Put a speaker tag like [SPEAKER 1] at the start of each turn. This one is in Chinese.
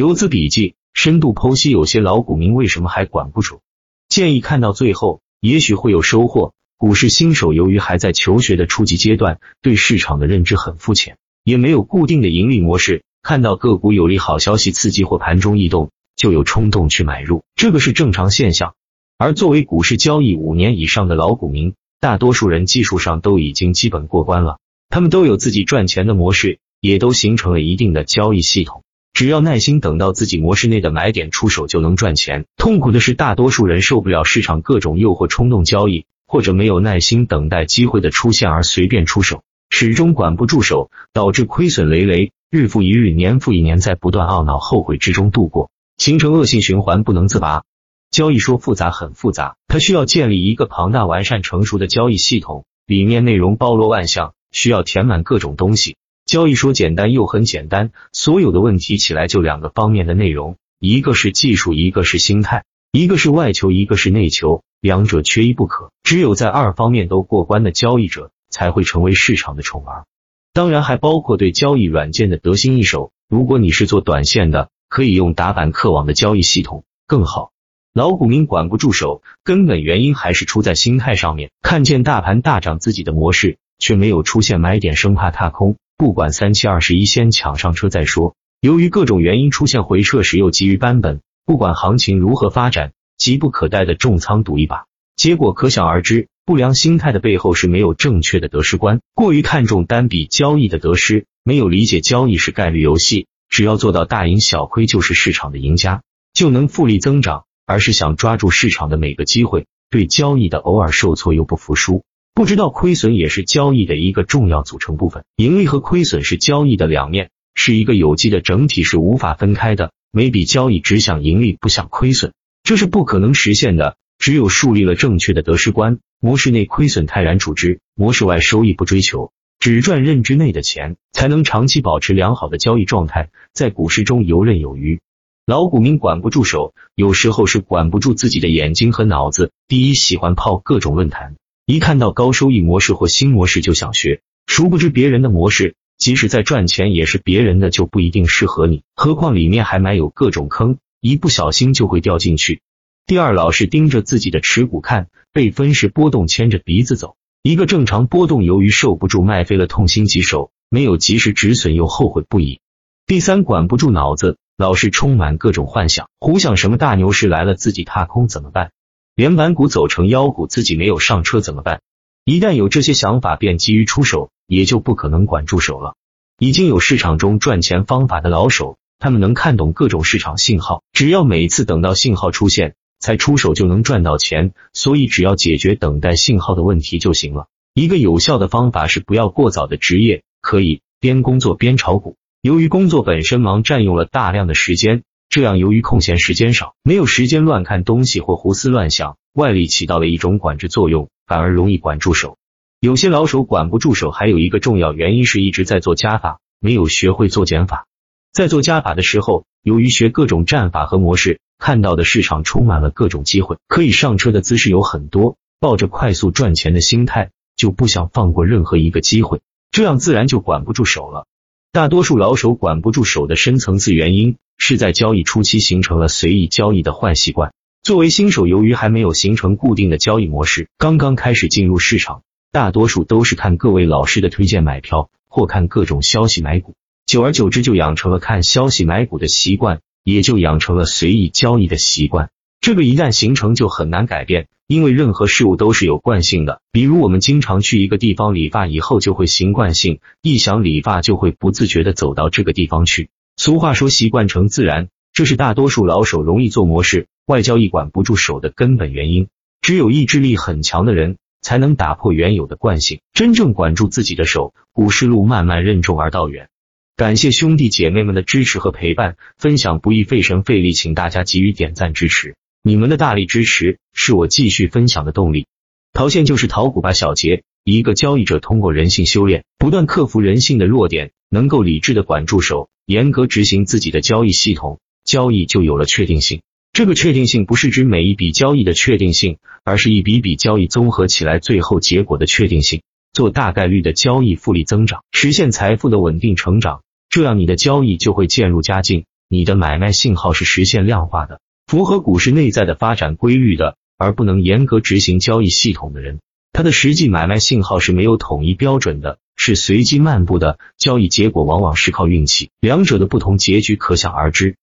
[SPEAKER 1] 游资笔记深度剖析有些老股民为什么还管不住，建议看到最后，也许会有收获。股市新手由于还在求学的初级阶段，对市场的认知很肤浅，也没有固定的盈利模式，看到个股有利好消息刺激或盘中异动，就有冲动去买入，这个是正常现象。而作为股市交易五年以上的老股民，大多数人技术上都已经基本过关了，他们都有自己赚钱的模式，也都形成了一定的交易系统。只要耐心等到自己模式内的买点出手，就能赚钱。痛苦的是，大多数人受不了市场各种诱惑，冲动交易，或者没有耐心等待机会的出现而随便出手，始终管不住手，导致亏损累累，日复一日，年复一年，在不断懊恼、后悔之中度过，形成恶性循环，不能自拔。交易说复杂很复杂，它需要建立一个庞大、完善、成熟的交易系统，里面内容包罗万象，需要填满各种东西。交易说简单又很简单，所有的问题起来就两个方面的内容，一个是技术，一个是心态，一个是外求，一个是内求，两者缺一不可。只有在二方面都过关的交易者，才会成为市场的宠儿。当然还包括对交易软件的得心应手。如果你是做短线的，可以用打板客网的交易系统更好。老股民管不住手，根本原因还是出在心态上面。看见大盘大涨，自己的模式却没有出现买点，生怕踏空，不管三七二十一，先抢上车再说。由于各种原因出现回撤时，又急于扳本，不管行情如何发展，急不可待的重仓赌一把，结果可想而知。不良心态的背后是没有正确的得失观，过于看重单笔交易的得失，没有理解交易是概率游戏，只要做到大赢小亏就是市场的赢家，就能复利增长。而是想抓住市场的每个机会，对交易的偶尔受挫又不服输，不知道亏损也是交易的一个重要组成部分。盈利和亏损是交易的两面，是一个有机的整体，是无法分开的。每笔交易只想盈利不想亏损，这是不可能实现的。只有树立了正确的得失观，模式内亏损泰然处之，模式外收益不追求，只赚认知内的钱，才能长期保持良好的交易状态，在股市中游刃有余。老股民管不住手，有时候是管不住自己的眼睛和脑子。第一，喜欢泡各种论坛，一看到高收益模式或新模式就想学，殊不知别人的模式即使在赚钱也是别人的，就不一定适合你。何况里面还埋有各种坑，一不小心就会掉进去。第二，老是盯着自己的持股看，被分时波动牵着鼻子走，一个正常波动，由于受不住卖飞了，痛心疾首，没有及时止损又后悔不已。第三，管不住脑子。老是充满各种幻想，胡想什么大牛市来了自己踏空怎么办？连板股走成妖股自己没有上车怎么办？一旦有这些想法，便急于出手，也就不可能管住手了。已经有市场中赚钱方法的老手，他们能看懂各种市场信号，只要每次等到信号出现才出手，就能赚到钱。所以只要解决等待信号的问题就行了。一个有效的方法是不要过早的职业，可以边工作边炒股。由于工作本身忙，占用了大量的时间，这样由于空闲时间少，没有时间乱看东西或胡思乱想，外力起到了一种管制作用，反而容易管住手。有些老手管不住手，还有一个重要原因是一直在做加法，没有学会做减法。在做加法的时候，由于学各种战法和模式，看到的市场充满了各种机会，可以上车的姿势有很多，抱着快速赚钱的心态，就不想放过任何一个机会，这样自然就管不住手了。大多数老手管不住手的深层次原因，是在交易初期形成了随意交易的坏习惯。作为新手，由于还没有形成固定的交易模式，刚刚开始进入市场，大多数都是看各位老师的推荐买票，或看各种消息买股，久而久之就养成了看消息买股的习惯，也就养成了随意交易的习惯。这个一旦形成，就很难改变。因为任何事物都是有惯性的，比如我们经常去一个地方理发，以后就会习惯性一想理发，就会不自觉的走到这个地方去。俗话说习惯成自然，这是大多数老手容易做模式、外交易管不住手的根本原因。只有意志力很强的人，才能打破原有的惯性，真正管住自己的手，股市路漫漫任重而道远。感谢兄弟姐妹们的支持和陪伴，分享不易费神费力，请大家给予点赞支持。你们的大力支持是我继续分享的动力。陶线就是淘股吧小杰，一个交易者通过人性修炼，不断克服人性的弱点，能够理智的管住手，严格执行自己的交易系统，交易就有了确定性。这个确定性不是指每一笔交易的确定性，而是一笔笔交易综合起来最后结果的确定性。做大概率的交易，复利增长，实现财富的稳定成长，这样你的交易就会渐入佳境。你的买卖信号是实现量化的，符合股市内在的发展规律的，而不能严格执行交易系统的人，它的实际买卖信号是没有统一标准的，是随机漫步的，交易结果往往是靠运气，两者的不同结局可想而知。